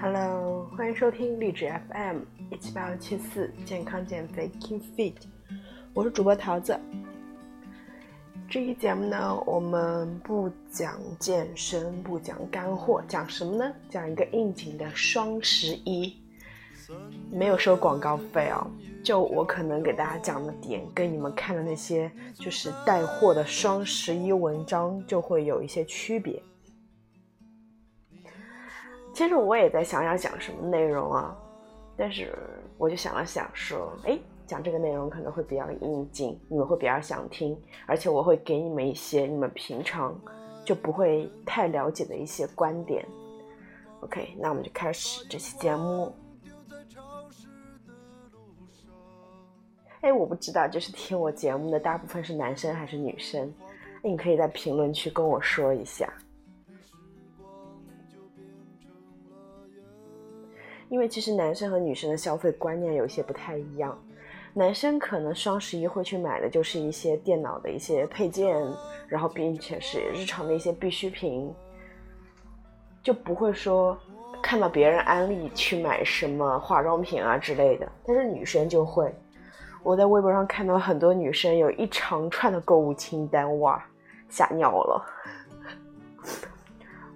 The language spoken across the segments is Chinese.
Hello，欢迎收听励志 FM 一七八六七四健康减肥 Keep Fit，我是主播桃子。这期节目呢，我们不讲健身，不讲干货，讲什么呢？讲一个应景的双十一，没有收广告费哦。就我可能给大家讲的点，跟你们看的那些就是带货的双十一文章就会有一些区别。其实我也在想要讲什么内容啊，但是我就想了想，说，哎。讲这个内容可能会比较应景，你们会比较想听，而且我会给你们一些你们平常就不会太了解的一些观点。OK，那我们就开始这期节目。哎，我不知道，就是听我节目的大部分是男生还是女生？你可以在评论区跟我说一下，因为其实男生和女生的消费观念有些不太一样。男生可能双十一会去买的就是一些电脑的一些配件，然后并且是日常的一些必需品，就不会说看到别人安利去买什么化妆品啊之类的。但是女生就会，我在微博上看到很多女生有一长串的购物清单，哇，吓尿了。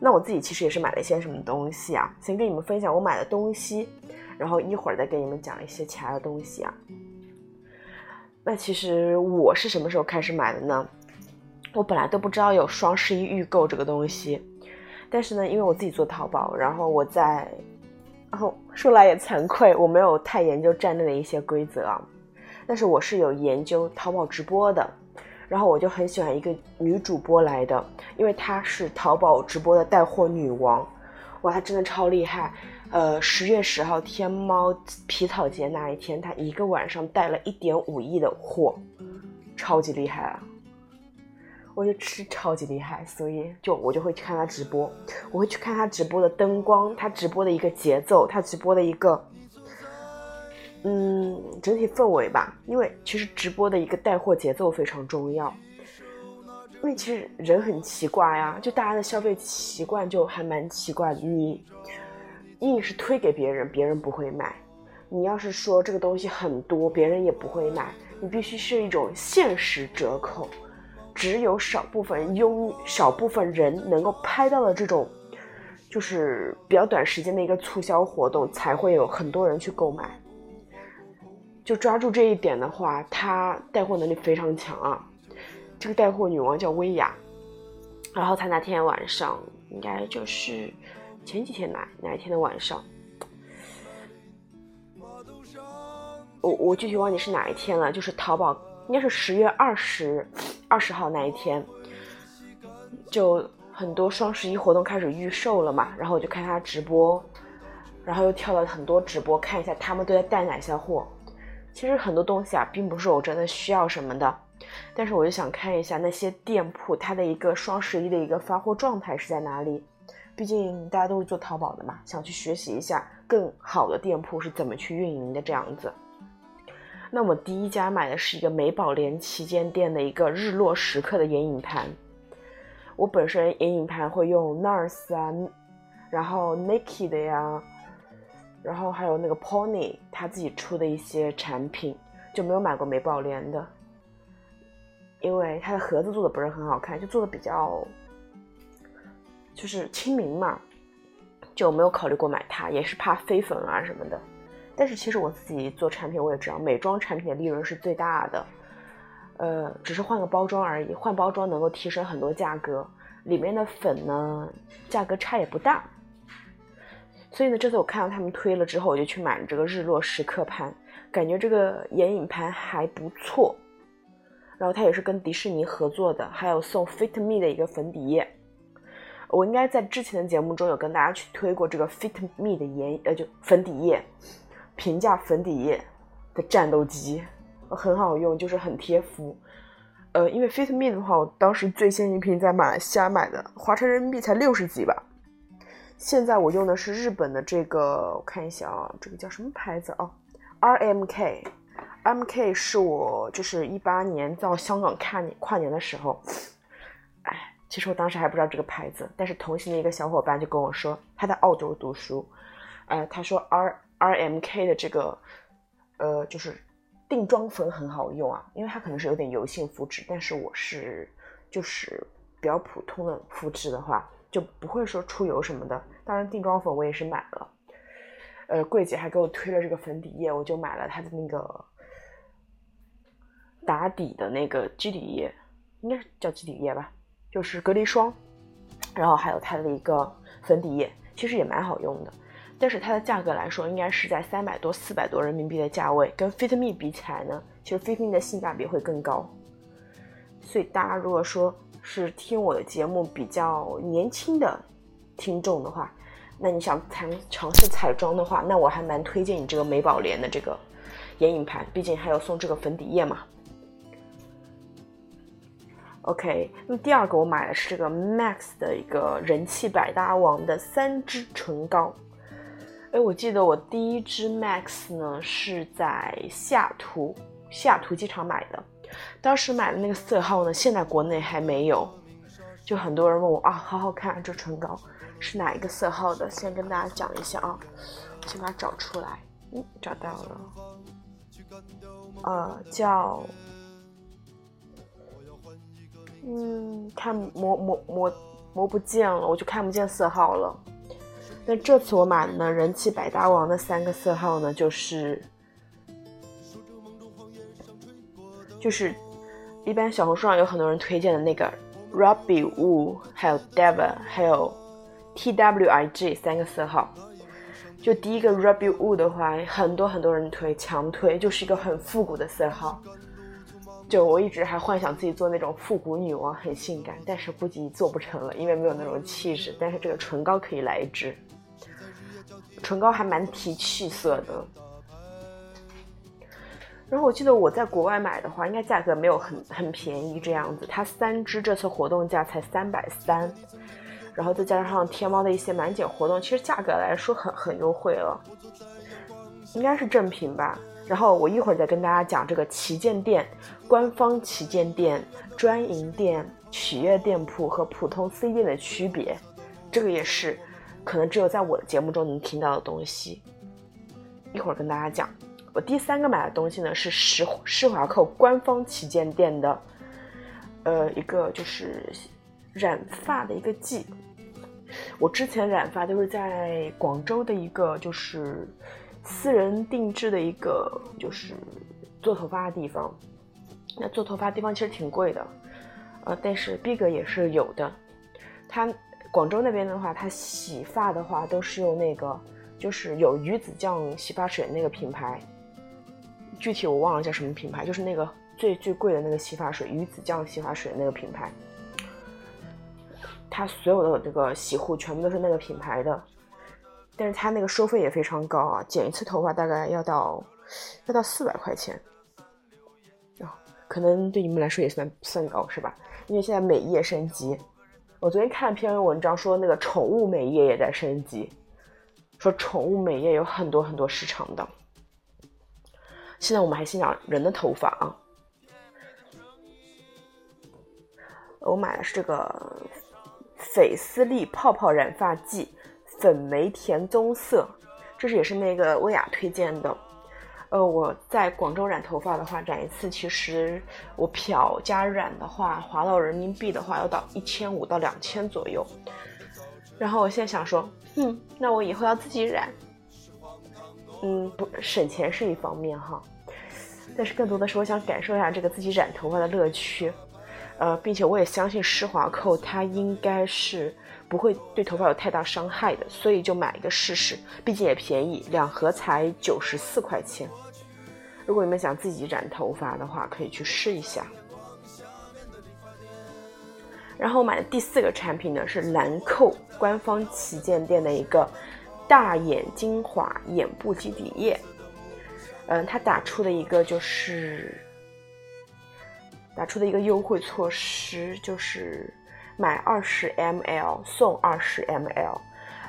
那我自己其实也是买了一些什么东西啊？先跟你们分享我买的东西，然后一会儿再跟你们讲一些其他的东西啊。那其实我是什么时候开始买的呢？我本来都不知道有双十一预购这个东西，但是呢，因为我自己做淘宝，然后我在，然后说来也惭愧，我没有太研究站内的一些规则啊，但是我是有研究淘宝直播的，然后我就很喜欢一个女主播来的，因为她是淘宝直播的带货女王，哇，她真的超厉害。呃，十月十号天猫皮草节那一天，她一个晚上带了一点五亿的货，超级厉害啊！我就吃超级厉害，所以就我就会去看她直播，我会去看她直播的灯光，她直播的一个节奏，她直播的一个，嗯，整体氛围吧。因为其实直播的一个带货节奏非常重要，因为其实人很奇怪呀，就大家的消费习惯就还蛮奇怪，你。硬是推给别人，别人不会买。你要是说这个东西很多，别人也不会买。你必须是一种限时折扣，只有少部分拥少部分人能够拍到的这种，就是比较短时间的一个促销活动，才会有很多人去购买。就抓住这一点的话，她带货能力非常强啊。这个带货女王叫薇娅，然后她那天晚上应该就是。前几天哪哪一天的晚上，我我具体忘记是哪一天了。就是淘宝应该是十月二十二十号那一天，就很多双十一活动开始预售了嘛。然后我就看他直播，然后又跳了很多直播，看一下他们都在带哪些货。其实很多东西啊，并不是我真的需要什么的，但是我就想看一下那些店铺它的一个双十一的一个发货状态是在哪里。毕竟大家都是做淘宝的嘛，想去学习一下更好的店铺是怎么去运营的这样子。那我第一家买的是一个美宝莲旗舰店的一个日落时刻的眼影盘。我本身眼影盘会用 NARS 啊，然后 Nike 的呀，然后还有那个 Pony 他自己出的一些产品，就没有买过美宝莲的，因为它的盒子做的不是很好看，就做的比较。就是亲民嘛，就没有考虑过买它，也是怕飞粉啊什么的。但是其实我自己做产品，我也知道美妆产品的利润是最大的，呃，只是换个包装而已，换包装能够提升很多价格，里面的粉呢价格差也不大。所以呢，这次我看到他们推了之后，我就去买了这个日落时刻盘，感觉这个眼影盘还不错。然后它也是跟迪士尼合作的，还有送 Fit Me 的一个粉底液。我应该在之前的节目中有跟大家去推过这个 Fit Me 的眼呃就粉底液，平价粉底液的战斗机，很好用，就是很贴肤。呃，因为 Fit Me 的话，我当时最先一瓶在马来西亚买的，划成人民币才六十几吧。现在我用的是日本的这个，我看一下啊，这个叫什么牌子啊？R M K，M K 是我就是一八年到香港看跨年的时候。哎其实我当时还不知道这个牌子，但是同行的一个小伙伴就跟我说他在澳洲读书，哎，他说 R R M K 的这个，呃，就是定妆粉很好用啊，因为它可能是有点油性肤质，但是我是就是比较普通的肤质的话，就不会说出油什么的。当然，定妆粉我也是买了，呃，柜姐还给我推了这个粉底液，我就买了它的那个打底的那个基底液，应该是叫基底液吧，就是隔离霜，然后还有它的一个粉底液，其实也蛮好用的。但是它的价格来说，应该是在三百多、四百多人民币的价位，跟 Fit Me 比起来呢，其实 Fit Me 的性价比会更高。所以大家如果说是听我的节目比较年轻的听众的话，那你想尝尝试彩妆的话，那我还蛮推荐你这个美宝莲的这个眼影盘，毕竟还有送这个粉底液嘛。OK，那第二个我买的是这个 Max 的一个人气百搭王的三支唇膏。哎，我记得我第一支 Max 呢是在西雅图西雅图机场买的，当时买的那个色号呢，现在国内还没有。就很多人问我啊，好好看，这唇膏是哪一个色号的？先跟大家讲一下啊，先把它找出来。嗯，找到了，呃，叫，嗯，看磨磨磨磨不见了，我就看不见色号了。那这次我买的呢，人气百搭王的三个色号呢，就是就是一般小红书上有很多人推荐的那个 Ruby Woo，还有 Deva，还有 T W I G 三个色号。就第一个 Ruby Woo 的话，很多很多人推，强推，就是一个很复古的色号。就我一直还幻想自己做那种复古女王，很性感，但是估计做不成了，因为没有那种气质。但是这个唇膏可以来一支。唇膏还蛮提气色的，然后我记得我在国外买的话，应该价格没有很很便宜这样子。它三支这次活动价才三百三，然后再加上天猫的一些满减活动，其实价格来说很很优惠了，应该是正品吧。然后我一会儿再跟大家讲这个旗舰店、官方旗舰店、专营店、企业店铺和普通 C 店的区别，这个也是。可能只有在我的节目中能听到的东西，一会儿跟大家讲。我第三个买的东西呢是施施华蔻官方旗舰店的，呃，一个就是染发的一个剂。我之前染发都是在广州的一个就是私人定制的一个就是做头发的地方。那做头发地方其实挺贵的，呃，但是逼格也是有的。它。广州那边的话，它洗发的话都是用那个，就是有鱼子酱洗发水那个品牌，具体我忘了叫什么品牌，就是那个最最贵的那个洗发水，鱼子酱洗发水的那个品牌。它所有的这个洗护全部都是那个品牌的，但是它那个收费也非常高啊，剪一次头发大概要到要到四百块钱，啊，可能对你们来说也算算高是吧？因为现在美业升级。我昨天看了篇文章，说那个宠物美业也在升级，说宠物美业有很多很多市场的。现在我们还先讲人的头发啊。我买的是这个翡丝丽泡泡染发剂，粉玫甜棕色，这是也是那个薇娅推荐的。呃，我在广州染头发的话，染一次其实我漂加染的话，划到人民币的话要到一千五到两千左右。然后我现在想说，嗯，那我以后要自己染。嗯，不省钱是一方面哈，但是更多的是我想感受一下这个自己染头发的乐趣。呃，并且我也相信施华蔻它应该是不会对头发有太大伤害的，所以就买一个试试，毕竟也便宜，两盒才九十四块钱。如果你们想自己染头发的话，可以去试一下。然后我买的第四个产品呢是兰蔻官方旗舰店的一个大眼精华眼部基底液。嗯，它打出的一个就是打出的一个优惠措施，就是买二十 ml 送二十 ml。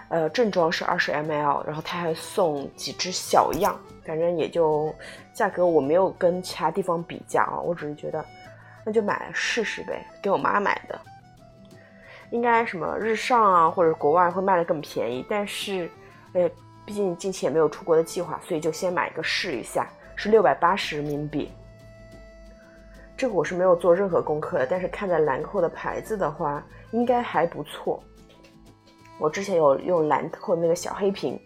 呃，正装是二十 ml，然后它还送几支小样，反正也就价格我没有跟其他地方比价啊，我只是觉得那就买来试试呗，给我妈买的，应该什么日上啊或者国外会卖的更便宜，但是呃毕竟近期也没有出国的计划，所以就先买一个试一下，是六百八十人民币。这个我是没有做任何功课的，但是看在兰蔻的牌子的话，应该还不错。我之前有用兰蔻那个小黑瓶，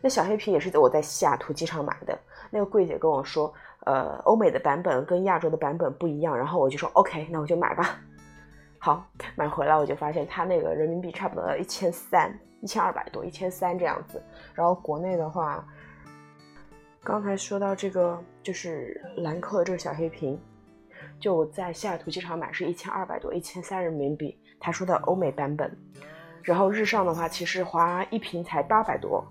那小黑瓶也是我在西雅图机场买的。那个柜姐跟我说，呃，欧美的版本跟亚洲的版本不一样，然后我就说 OK，那我就买吧。好，买回来我就发现它那个人民币差不多要一千三、一千二百多、一千三这样子。然后国内的话，刚才说到这个就是兰蔻的这个小黑瓶。就我在西雅图机场买是一千二百多，一千三人民币。他说的欧美版本，然后日上的话，其实花一瓶才八百多。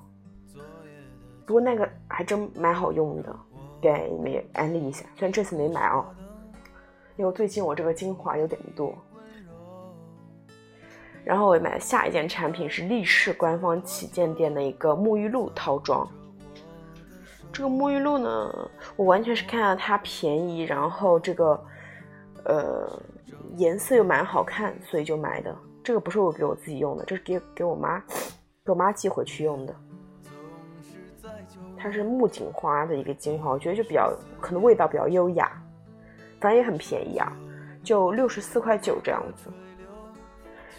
不过那个还真蛮好用的，给你们安利一下。虽然这次没买哦，因为最近我这个精华有点多。然后我买的下一件产品是力士官方旗舰店的一个沐浴露套装。这个沐浴露呢，我完全是看到它便宜，然后这个。呃，颜色又蛮好看，所以就买的。这个不是我给我自己用的，这是给给我妈，给我妈寄回去用的。它是木槿花的一个精华，我觉得就比较可能味道比较优雅，反正也很便宜啊，就六十四块九这样子。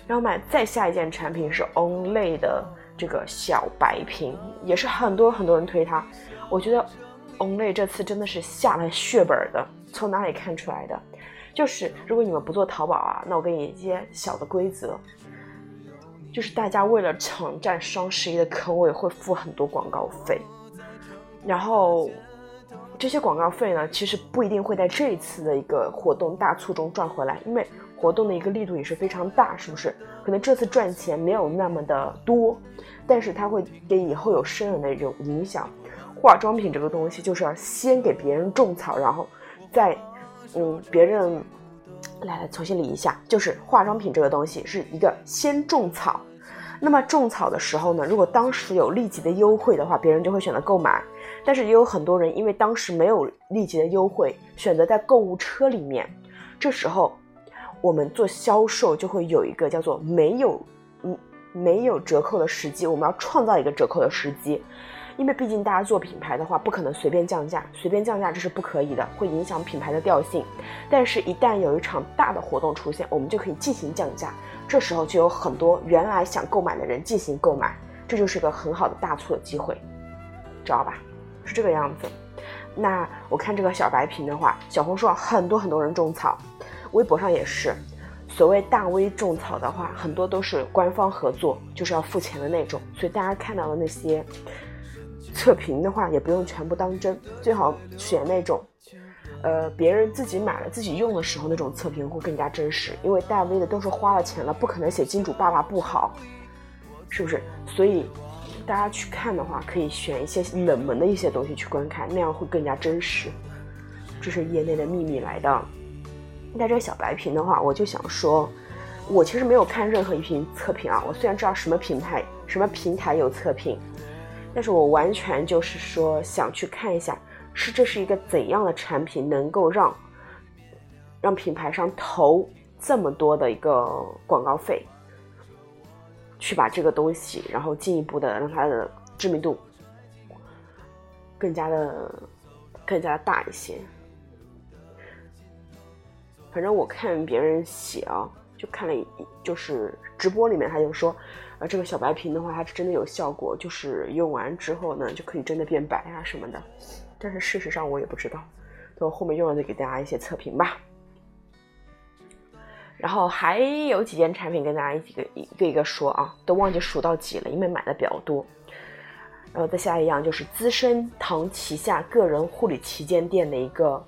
然后买再下一件产品是 Only 的这个小白瓶，也是很多很多人推它。我觉得 Only 这次真的是下了血本的，从哪里看出来的？就是如果你们不做淘宝啊，那我给你一些小的规则，就是大家为了抢占双十一的坑位，会付很多广告费，然后这些广告费呢，其实不一定会在这一次的一个活动大促中赚回来，因为活动的一个力度也是非常大，是不是？可能这次赚钱没有那么的多，但是它会给以后有深远的一种影响。化妆品这个东西，就是要先给别人种草，然后再。嗯，别人来来重新理一下，就是化妆品这个东西是一个先种草，那么种草的时候呢，如果当时有立即的优惠的话，别人就会选择购买。但是也有很多人因为当时没有立即的优惠，选择在购物车里面。这时候我们做销售就会有一个叫做没有嗯没有折扣的时机，我们要创造一个折扣的时机。因为毕竟大家做品牌的话，不可能随便降价，随便降价这是不可以的，会影响品牌的调性。但是，一旦有一场大的活动出现，我们就可以进行降价，这时候就有很多原来想购买的人进行购买，这就是个很好的大促的机会，知道吧？是这个样子。那我看这个小白瓶的话，小红书上很多很多人种草，微博上也是。所谓大 V 种草的话，很多都是官方合作，就是要付钱的那种，所以大家看到的那些。测评的话也不用全部当真，最好选那种，呃，别人自己买了自己用的时候那种测评会更加真实，因为大 V 的都是花了钱了，不可能写金主爸爸不好，是不是？所以大家去看的话，可以选一些冷门的一些东西去观看，那样会更加真实。这是业内的秘密来的。那这个小白瓶的话，我就想说，我其实没有看任何一瓶测评啊，我虽然知道什么品牌、什么平台有测评。但是我完全就是说想去看一下，是这是一个怎样的产品，能够让让品牌商投这么多的一个广告费，去把这个东西，然后进一步的让它的知名度更加的更加的大一些。反正我看别人写啊，就看了一，就是直播里面他就说。啊，这个小白瓶的话，它是真的有效果，就是用完之后呢，就可以真的变白啊什么的。但是事实上我也不知道，等我后面用了再给大家一些测评吧。然后还有几件产品跟大家一个一个一个说啊，都忘记数到几了，因为买的比较多。然后再下一样就是资生堂旗下个人护理旗舰店的一个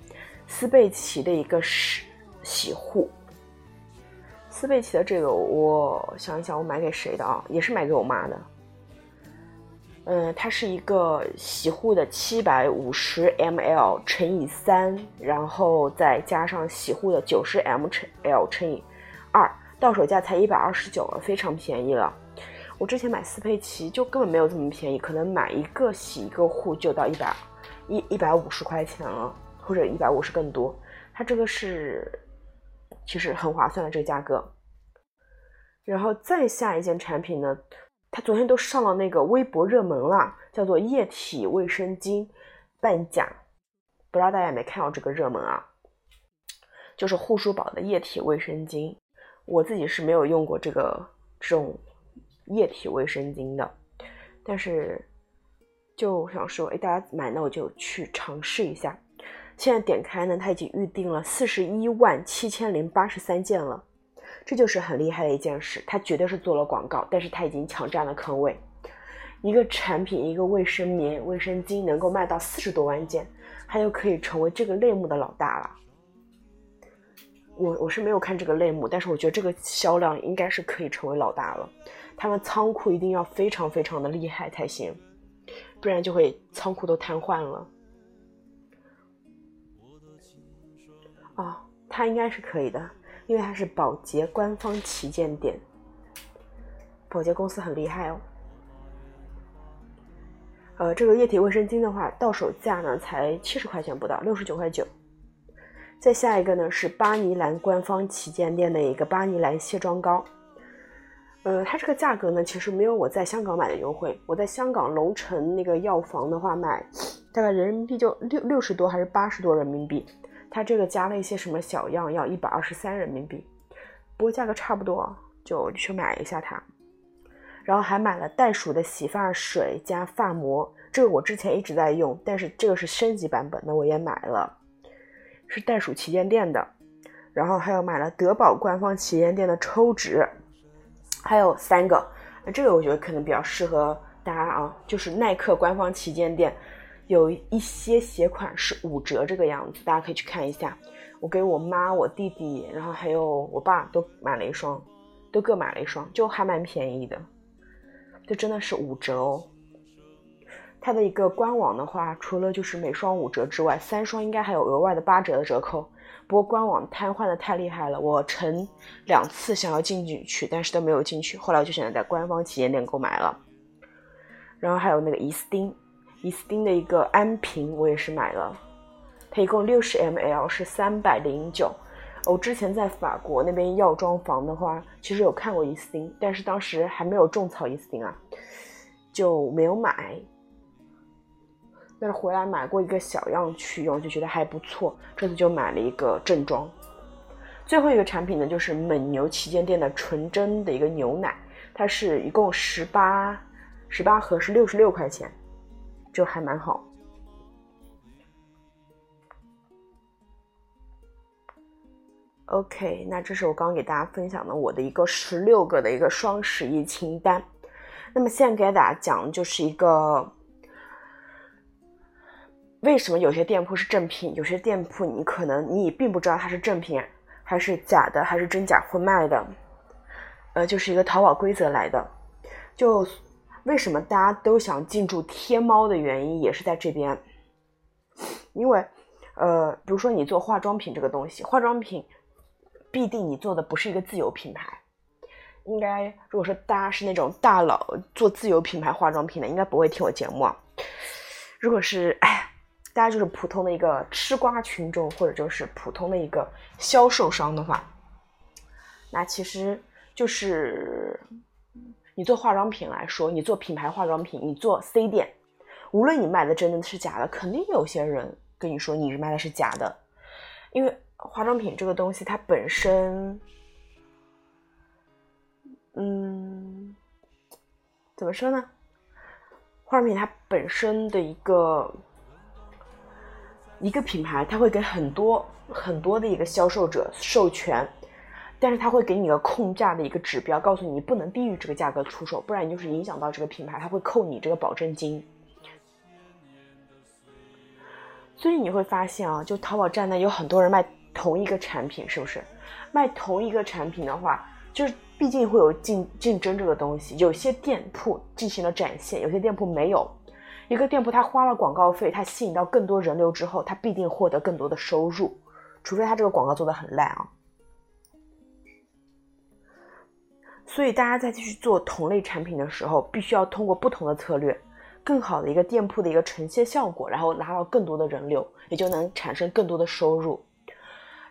斯贝奇的一个是洗护。斯贝奇的这个，我想一想，我买给谁的啊？也是买给我妈的。嗯，它是一个洗护的七百五十 ml 乘以三，然后再加上洗护的九十 ml 乘以二，到手价才一百二十九，非常便宜了。我之前买斯佩奇就根本没有这么便宜，可能买一个洗一个护就到一百一一百五十块钱了，或者一百五十更多。它这个是。其实很划算的这个价格，然后再下一件产品呢，它昨天都上了那个微博热门了，叫做液体卫生巾半价，不知道大家有没有看到这个热门啊？就是护舒宝的液体卫生巾，我自己是没有用过这个这种液体卫生巾的，但是就想说，哎，大家买那我就去尝试一下。现在点开呢，它已经预定了四十一万七千零八十三件了，这就是很厉害的一件事。它绝对是做了广告，但是它已经抢占了坑位。一个产品，一个卫生棉、卫生巾能够卖到四十多万件，它就可以成为这个类目的老大了。我我是没有看这个类目，但是我觉得这个销量应该是可以成为老大了。他们仓库一定要非常非常的厉害才行，不然就会仓库都瘫痪了。它应该是可以的，因为它是宝洁官方旗舰店。宝洁公司很厉害哦。呃，这个液体卫生巾的话，到手价呢才七十块钱不到，六十九块九。再下一个呢是巴尼兰官方旗舰店的一个巴尼兰卸妆膏。呃，它这个价格呢其实没有我在香港买的优惠。我在香港龙城那个药房的话买，大概人民币就六六十多还是八十多人民币。它这个加了一些什么小样，要一百二十三人民币，不过价格差不多，就去买一下它。然后还买了袋鼠的洗发水加发膜，这个我之前一直在用，但是这个是升级版本的，我也买了，是袋鼠旗舰店的。然后还有买了德宝官方旗舰店的抽纸，还有三个，这个我觉得可能比较适合大家啊，就是耐克官方旗舰店。有一些鞋款是五折这个样子，大家可以去看一下。我给我妈、我弟弟，然后还有我爸都买了一双，都各买了一双，就还蛮便宜的。这真的是五折哦。它的一个官网的话，除了就是每双五折之外，三双应该还有额外的八折的折扣。不过官网瘫痪的太厉害了，我曾两次想要进去，但是都没有进去。后来我就选择在官方旗舰店购买了。然后还有那个伊斯丁。伊斯汀的一个安瓶，我也是买了，它一共六十 ml 是三百零九。我之前在法国那边药妆房的话，其实有看过伊斯汀，但是当时还没有种草伊斯汀啊，就没有买。但是回来买过一个小样去用，就觉得还不错，这次就买了一个正装。最后一个产品呢，就是蒙牛旗舰店的纯真的一个牛奶，它是一共十八十八盒是六十六块钱。就还蛮好。OK，那这是我刚刚给大家分享的我的一个十六个的一个双十一清单。那么现在给大家讲的就是一个，为什么有些店铺是正品，有些店铺你可能你并不知道它是正品还是假的，还是真假混卖的。呃，就是一个淘宝规则来的，就。为什么大家都想进驻天猫的原因也是在这边，因为，呃，比如说你做化妆品这个东西，化妆品必定你做的不是一个自有品牌，应该如果说大家是那种大佬做自有品牌化妆品的，应该不会听我节目。如果是哎，大家就是普通的一个吃瓜群众，或者就是普通的一个销售商的话，那其实就是。你做化妆品来说，你做品牌化妆品，你做 C 店，无论你卖的真的是假的，肯定有些人跟你说你是卖的是假的，因为化妆品这个东西它本身，嗯，怎么说呢？化妆品它本身的一个一个品牌，它会给很多很多的一个销售者授权。但是他会给你个控价的一个指标，告诉你不能低于这个价格出售，不然你就是影响到这个品牌，他会扣你这个保证金。所以你会发现啊，就淘宝站呢有很多人卖同一个产品，是不是？卖同一个产品的话，就是毕竟会有竞竞争这个东西。有些店铺进行了展现，有些店铺没有。一个店铺他花了广告费，他吸引到更多人流之后，他必定获得更多的收入，除非他这个广告做的很烂啊。所以大家在继续做同类产品的时候，必须要通过不同的策略，更好的一个店铺的一个呈现效果，然后拿到更多的人流，也就能产生更多的收入。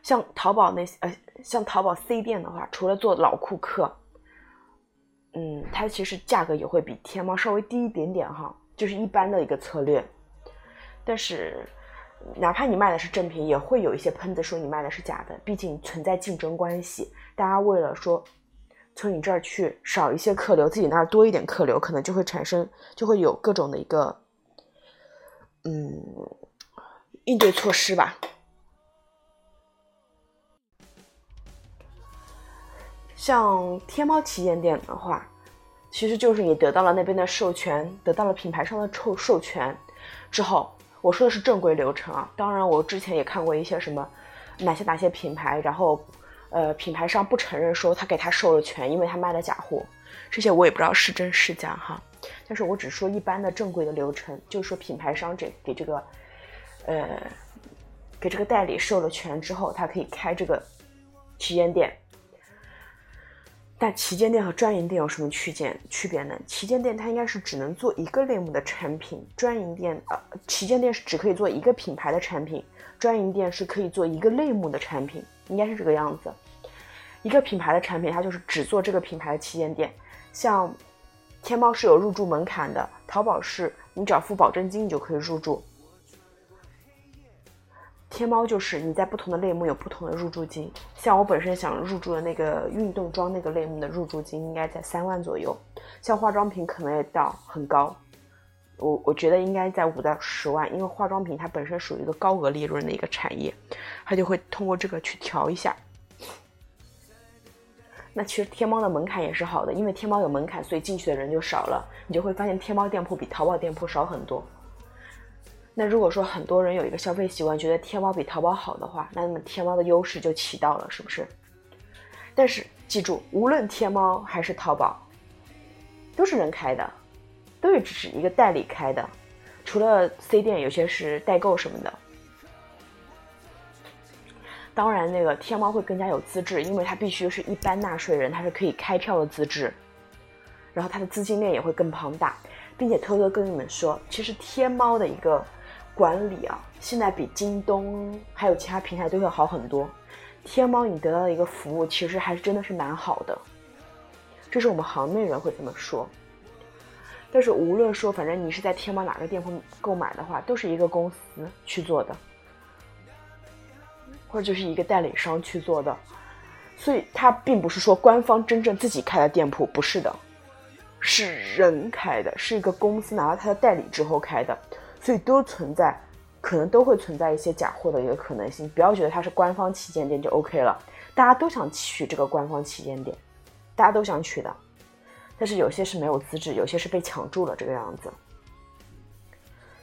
像淘宝那些呃，像淘宝 C 店的话，除了做老顾客，嗯，它其实价格也会比天猫稍微低一点点哈，就是一般的一个策略。但是，哪怕你卖的是正品，也会有一些喷子说你卖的是假的，毕竟存在竞争关系。大家为了说从你这儿去少一些客流，自己那儿多一点客流，可能就会产生，就会有各种的一个嗯应对措施吧。像天猫旗舰店的话，其实就是你得到了那边的授权，得到了品牌商的授授权之后，我说的是正规流程啊。当然，我之前也看过一些什么哪些哪些品牌，然后呃品牌商不承认说他给他授了权，因为他卖了假货，这些我也不知道是真是假哈。但是我只说一般的正规的流程，就是说品牌商这给这个呃给这个代理授了权之后，他可以开这个旗舰店。但旗舰店和专营店有什么区间区别呢？旗舰店它应该是只能做一个类目的产品，专营店呃，旗舰店是只可以做一个品牌的产品，专营店是可以做一个类目的产品，应该是这个样子。一个品牌的产品，它就是只做这个品牌的旗舰店。像天猫是有入驻门槛的，淘宝是你只要付保证金，你就可以入驻。天猫就是你在不同的类目有不同的入驻金，像我本身想入驻的那个运动装那个类目的入驻金应该在三万左右，像化妆品可能也到很高，我我觉得应该在五到十万，因为化妆品它本身属于一个高额利润的一个产业，它就会通过这个去调一下。那其实天猫的门槛也是好的，因为天猫有门槛，所以进去的人就少了，你就会发现天猫店铺比淘宝店铺少很多。那如果说很多人有一个消费习惯，觉得天猫比淘宝好的话，那么天猫的优势就起到了，是不是？但是记住，无论天猫还是淘宝，都是人开的，都是只是一个代理开的，除了 C 店有些是代购什么的。当然，那个天猫会更加有资质，因为它必须是一般纳税人，它是可以开票的资质，然后它的资金链也会更庞大，并且偷偷跟你们说，其实天猫的一个。管理啊，现在比京东还有其他平台都会好很多。天猫你得到的一个服务，其实还是真的是蛮好的，这是我们行内人会这么说。但是无论说，反正你是在天猫哪个店铺购买的话，都是一个公司去做的，或者就是一个代理商去做的，所以它并不是说官方真正自己开的店铺，不是的，是人开的，是一个公司拿到他的代理之后开的。所以都存在，可能都会存在一些假货的一个可能性。不要觉得它是官方旗舰店就 OK 了，大家都想取这个官方旗舰店，大家都想取的，但是有些是没有资质，有些是被抢注了这个样子，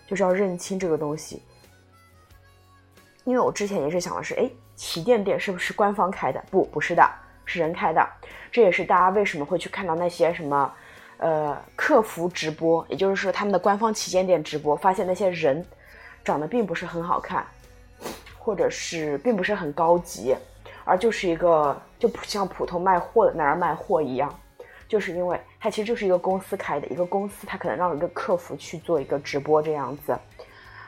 就是要认清这个东西。因为我之前也是想的是，哎，旗舰店是不是官方开的？不，不是的，是人开的。这也是大家为什么会去看到那些什么。呃，客服直播，也就是说他们的官方旗舰店直播，发现那些人长得并不是很好看，或者是并不是很高级，而就是一个就像普通卖货的那儿卖货一样，就是因为它其实就是一个公司开的一个公司，它可能让一个客服去做一个直播这样子，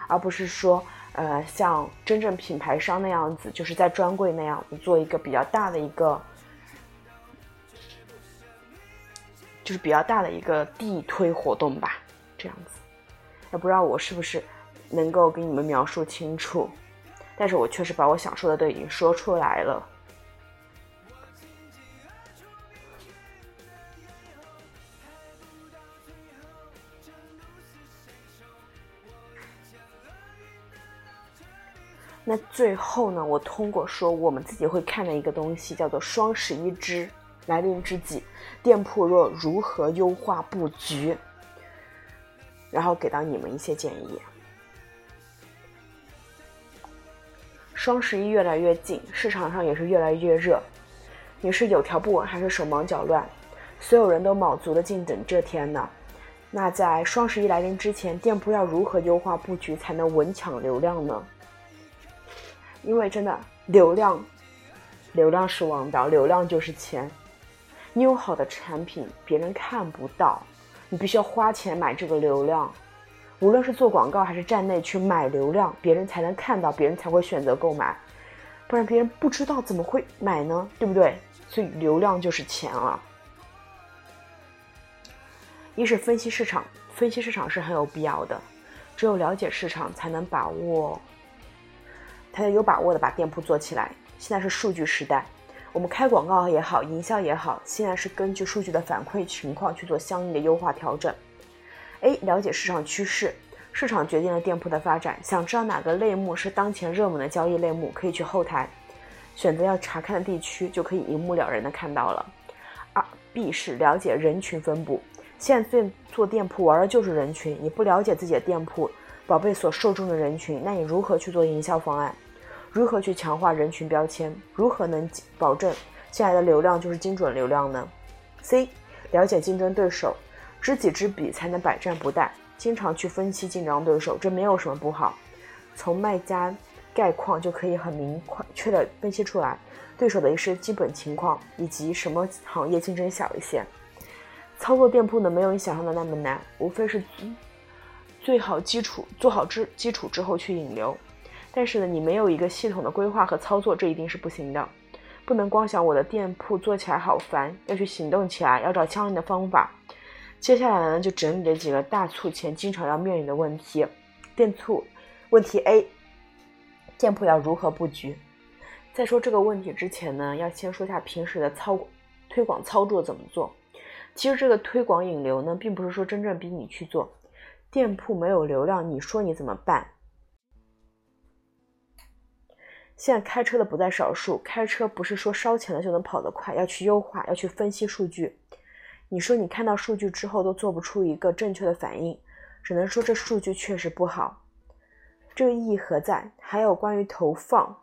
而不是说呃像真正品牌商那样子，就是在专柜那样做一个比较大的一个。就是比较大的一个地推活动吧，这样子，也不知道我是不是能够给你们描述清楚，但是我确实把我想说的都已经说出来了。那最后呢，我通过说我们自己会看的一个东西，叫做双十一之。来临之际，店铺若如何优化布局？然后给到你们一些建议。双十一越来越近，市场上也是越来越热。你是有条不紊，还是手忙脚乱？所有人都卯足了劲等这天呢。那在双十一来临之前，店铺要如何优化布局才能稳抢流量呢？因为真的，流量，流量是王道，流量就是钱。你有好的产品，别人看不到，你必须要花钱买这个流量，无论是做广告还是站内去买流量，别人才能看到，别人才会选择购买，不然别人不知道怎么会买呢？对不对？所以流量就是钱啊。一是分析市场，分析市场是很有必要的，只有了解市场，才能把握，才能有把握的把店铺做起来。现在是数据时代，我们开广告也好，营销也好，现在是根据数据的反馈情况去做相应的优化调整。A 了解市场趋势。市场决定了店铺的发展。想知道哪个类目是当前热门的交易类目，可以去后台选择要查看的地区，就可以一目了然的看到了。二 B 是了解人群分布。现在做做店铺玩的就是人群，你不了解自己的店铺宝贝所受众的人群，那你如何去做营销方案？如何去强化人群标签？如何能保证进来的流量就是精准流量呢？C 了解竞争对手，知己知彼才能百战不殆。经常去分析竞争对手，这没有什么不好。从卖家概况就可以很明确的分析出来对手的一些基本情况，以及什么行业竞争小一些。操作店铺呢，没有你想象的那么难，无非是最好基础做好之基础之后去引流。但是呢，你没有一个系统的规划和操作，这一定是不行的。不能光想我的店铺做起来好烦，要去行动起来，要找相应的方法。接下来呢，就整理了几个大促前经常要面临的问题。店促问题 A：店铺要如何布局？在说这个问题之前呢，要先说一下平时的操推广操作怎么做。其实这个推广引流呢，并不是说真正逼你去做。店铺没有流量，你说你怎么办？现在开车的不在少数，开车不是说烧钱了就能跑得快，要去优化，要去分析数据。你说你看到数据之后都做不出一个正确的反应，只能说这数据确实不好。这个意义何在？还有关于投放，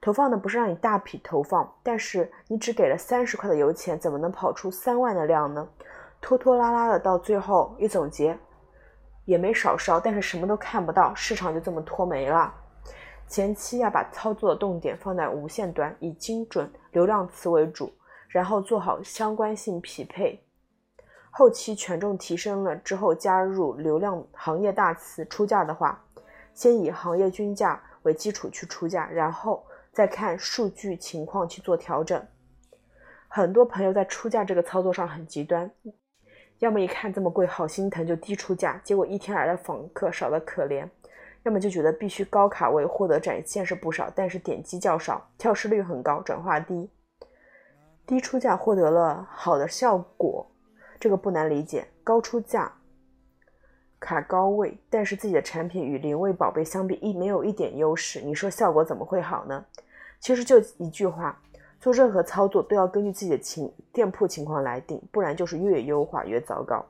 投放呢不是让你大批投放，但是你只给了三十块的油钱，怎么能跑出三万的量呢？拖拖拉拉的到最后一总结，也没少烧，但是什么都看不到，市场就这么拖没了。前期要把操作的重点放在无线端，以精准流量词为主，然后做好相关性匹配。后期权重提升了之后，加入流量行业大词出价的话，先以行业均价为基础去出价，然后再看数据情况去做调整。很多朋友在出价这个操作上很极端，要么一看这么贵好心疼就低出价，结果一天来的访客少得可怜；要么就觉得必须高卡位获得展现是不少，但是点击较少，跳失率很高，转化低。低出价获得了好的效果。这个不难理解，高出价卡高位，但是自己的产品与零位宝贝相比一没有一点优势，你说效果怎么会好呢？其实就一句话，做任何操作都要根据自己的情店铺情况来定，不然就是越优化越糟糕。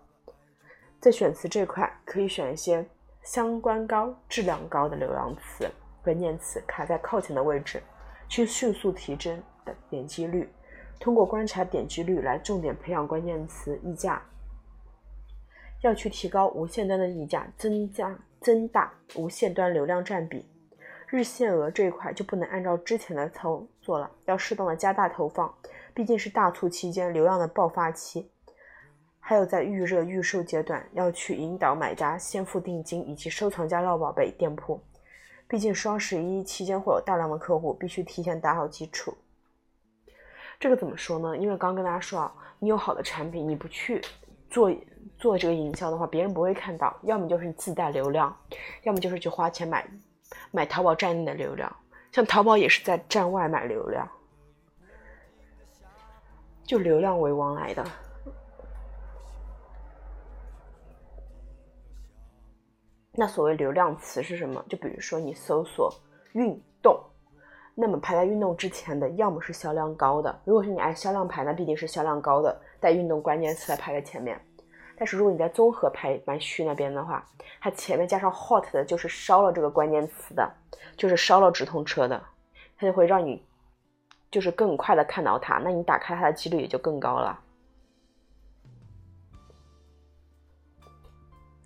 在选词这块，可以选一些相关高、质量高的流量词、关键词，卡在靠前的位置，去迅速提升的点击率。通过观察点击率来重点培养关键词溢价，要去提高无线端的溢价，增加增大无线端流量占比。日限额这一块就不能按照之前的操作了，要适当的加大投放，毕竟是大促期间流量的爆发期。还有在预热预售阶段，要去引导买家先付定金以及收藏家绕宝贝店铺，毕竟双十一期间会有大量的客户，必须提前打好基础。这个怎么说呢？因为刚跟大家说啊，你有好的产品，你不去做做这个营销的话，别人不会看到。要么就是你自带流量，要么就是去花钱买买淘宝站内的流量。像淘宝也是在站外买流量，就流量为王来的。那所谓流量词是什么？就比如说你搜索运动。那么排在运动之前的，要么是销量高的。如果是你按销量排，那必定是销量高的带运动关键词来排在前面。但是如果你在综合排排序那边的话，它前面加上 hot 的，就是烧了这个关键词的，就是烧了直通车的，它就会让你就是更快的看到它，那你打开它的几率也就更高了。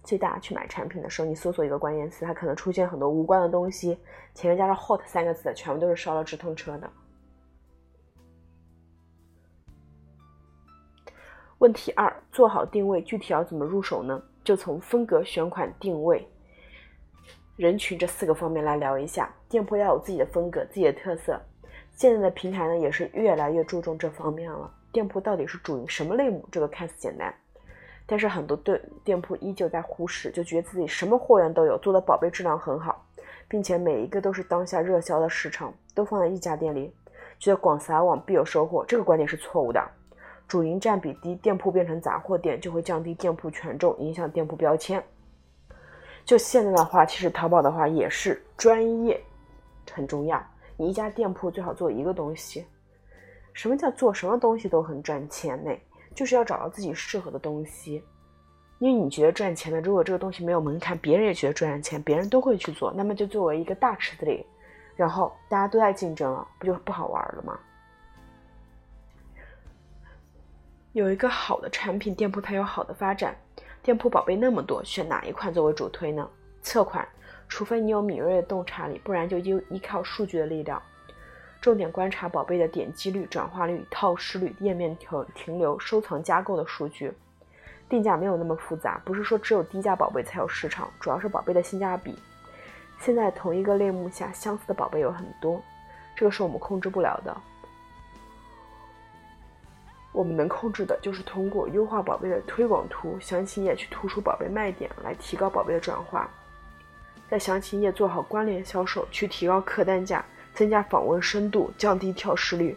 最大去买产品的时候，你搜索一个关键词，它可能出现很多无关的东西，前面加上 hot 三个字的，全部都是烧了直通车的。问题二，做好定位，具体要怎么入手呢？就从风格、选款、定位、人群这四个方面来聊一下。店铺要有自己的风格、自己的特色。现在的平台呢，也是越来越注重这方面了。店铺到底是主营什么类目？这个看似简单。但是很多店店铺依旧在忽视，就觉得自己什么货源都有，做的宝贝质量很好，并且每一个都是当下热销的市场，都放在一家店里，觉得广撒网必有收获。这个观点是错误的。主营占比低，店铺变成杂货店，就会降低店铺权重，影响店铺标签。就现在的话，其实淘宝的话也是专业很重要。你一家店铺最好做一个东西。什么叫做什么东西都很赚钱呢？就是要找到自己适合的东西。因为你觉得赚钱的，如果这个东西没有门槛，别人也觉得赚钱，别人都会去做，那么就作为一个大池子里，然后大家都在竞争了，不就不好玩了吗？有一个好的产品，店铺才有好的发展。店铺宝贝那么多，选哪一款作为主推呢？测款，除非你有敏锐的洞察力，不然就依依靠数据的力量。重点观察宝贝的点击率、转化率、套失率、页面停停留、收藏加购的数据。定价没有那么复杂，不是说只有低价宝贝才有市场，主要是宝贝的性价比。现在同一个类目下相似的宝贝有很多，这个是我们控制不了的。我们能控制的就是通过优化宝贝的推广图、详情页去突出宝贝卖点，来提高宝贝的转化。在详情页做好关联销售，去提高客单价，增加访问深度，降低跳失率。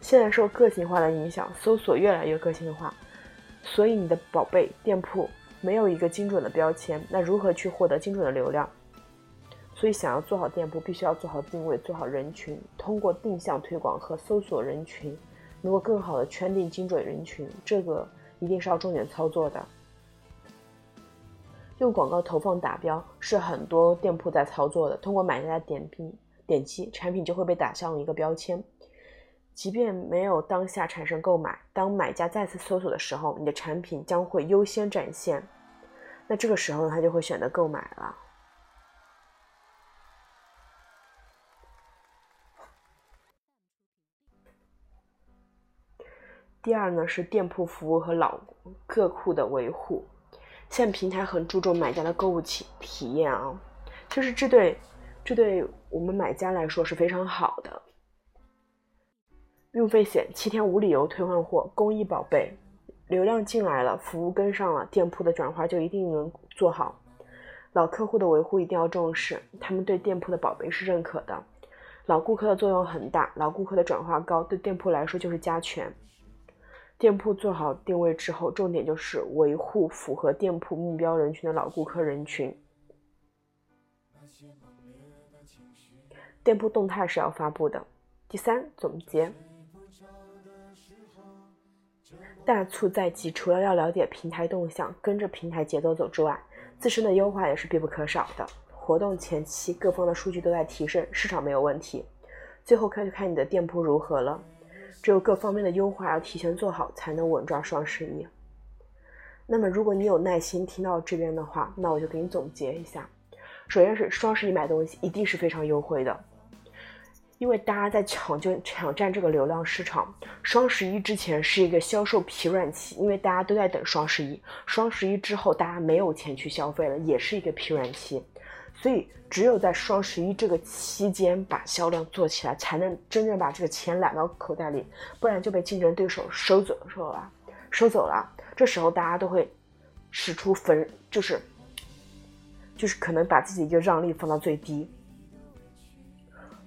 现在受个性化的影响，搜索越来越个性化，所以你的宝贝店铺没有一个精准的标签，那如何去获得精准的流量？所以想要做好店铺，必须要做好定位，做好人群，通过定向推广和搜索人群。能够更好的圈定精准人群，这个一定是要重点操作的。用广告投放打标是很多店铺在操作的，通过买家的点评点击，产品就会被打上一个标签。即便没有当下产生购买，当买家再次搜索的时候，你的产品将会优先展现。那这个时候呢他就会选择购买了。第二呢是店铺服务和老客户的维护。现在平台很注重买家的购物体体验啊，就是这对这对我们买家来说是非常好的。运费险，七天无理由退换货，公益宝贝，流量进来了，服务跟上了，店铺的转化就一定能做好。老客户的维护一定要重视，他们对店铺的宝贝是认可的。老顾客的作用很大，老顾客的转化高，对店铺来说就是加权。店铺做好定位之后，重点就是维护符合店铺目标人群的老顾客人群。店铺动态是要发布的。第三，总结。大促在即，除了要了解平台动向，跟着平台节奏走之外，自身的优化也是必不可少的。活动前期各方的数据都在提升，市场没有问题，最后看就看你的店铺如何了。只有各方面的优化要提前做好，才能稳抓双十一。那么，如果你有耐心听到这边的话，那我就给你总结一下。首先是双十一买东西一定是非常优惠的，因为大家在抢就抢占这个流量市场。双十一之前是一个销售疲软期，因为大家都在等双十一。双十一之后，大家没有钱去消费了，也是一个疲软期。所以，只有在双十一这个期间把销量做起来，才能真正把这个钱揽到口袋里，不然就被竞争对手收走收了，收走了。这时候大家都会使出焚，就是就是可能把自己一个让利放到最低，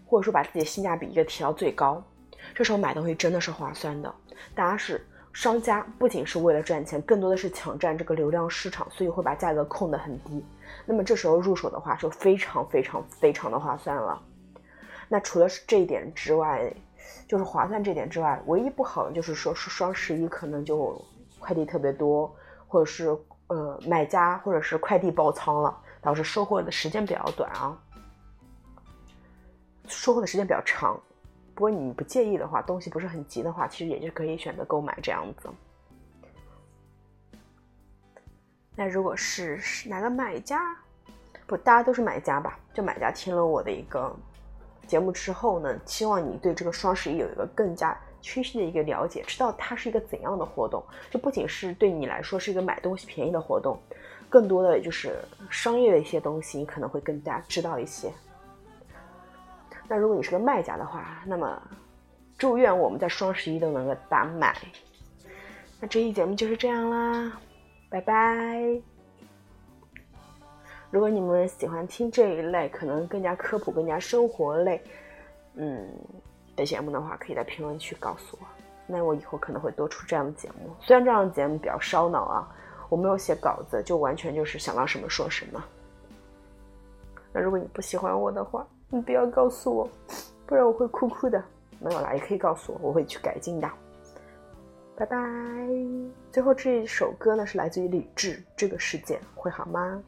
或者说把自己性价比一个提到最高。这时候买东西真的是划算的，大家是。商家不仅是为了赚钱，更多的是抢占这个流量市场，所以会把价格控得很低。那么这时候入手的话，就非常非常非常的划算了。那除了这一点之外，就是划算这点之外，唯一不好的就是说是双十一可能就快递特别多，或者是呃买家或者是快递爆仓了，导致收货的时间比较短啊，收货的时间比较长。如果你不介意的话，东西不是很急的话，其实也是可以选择购买这样子。那如果是哪个买家，不，大家都是买家吧？就买家听了我的一个节目之后呢，希望你对这个双十一有一个更加清晰的一个了解，知道它是一个怎样的活动。就不仅是对你来说是一个买东西便宜的活动，更多的就是商业的一些东西，你可能会更加知道一些。那如果你是个卖家的话，那么祝愿我们在双十一都能够大卖。那这期节目就是这样啦，拜拜。如果你们喜欢听这一类可能更加科普、更加生活类，嗯的节目的话，可以在评论区告诉我。那我以后可能会多出这样的节目。虽然这样的节目比较烧脑啊，我没有写稿子，就完全就是想到什么说什么。那如果你不喜欢我的话，你不要告诉我，不然我会哭哭的。没有啦，也可以告诉我，我会去改进的。拜拜。最后这一首歌呢，是来自于李志，《这个世界会好吗》。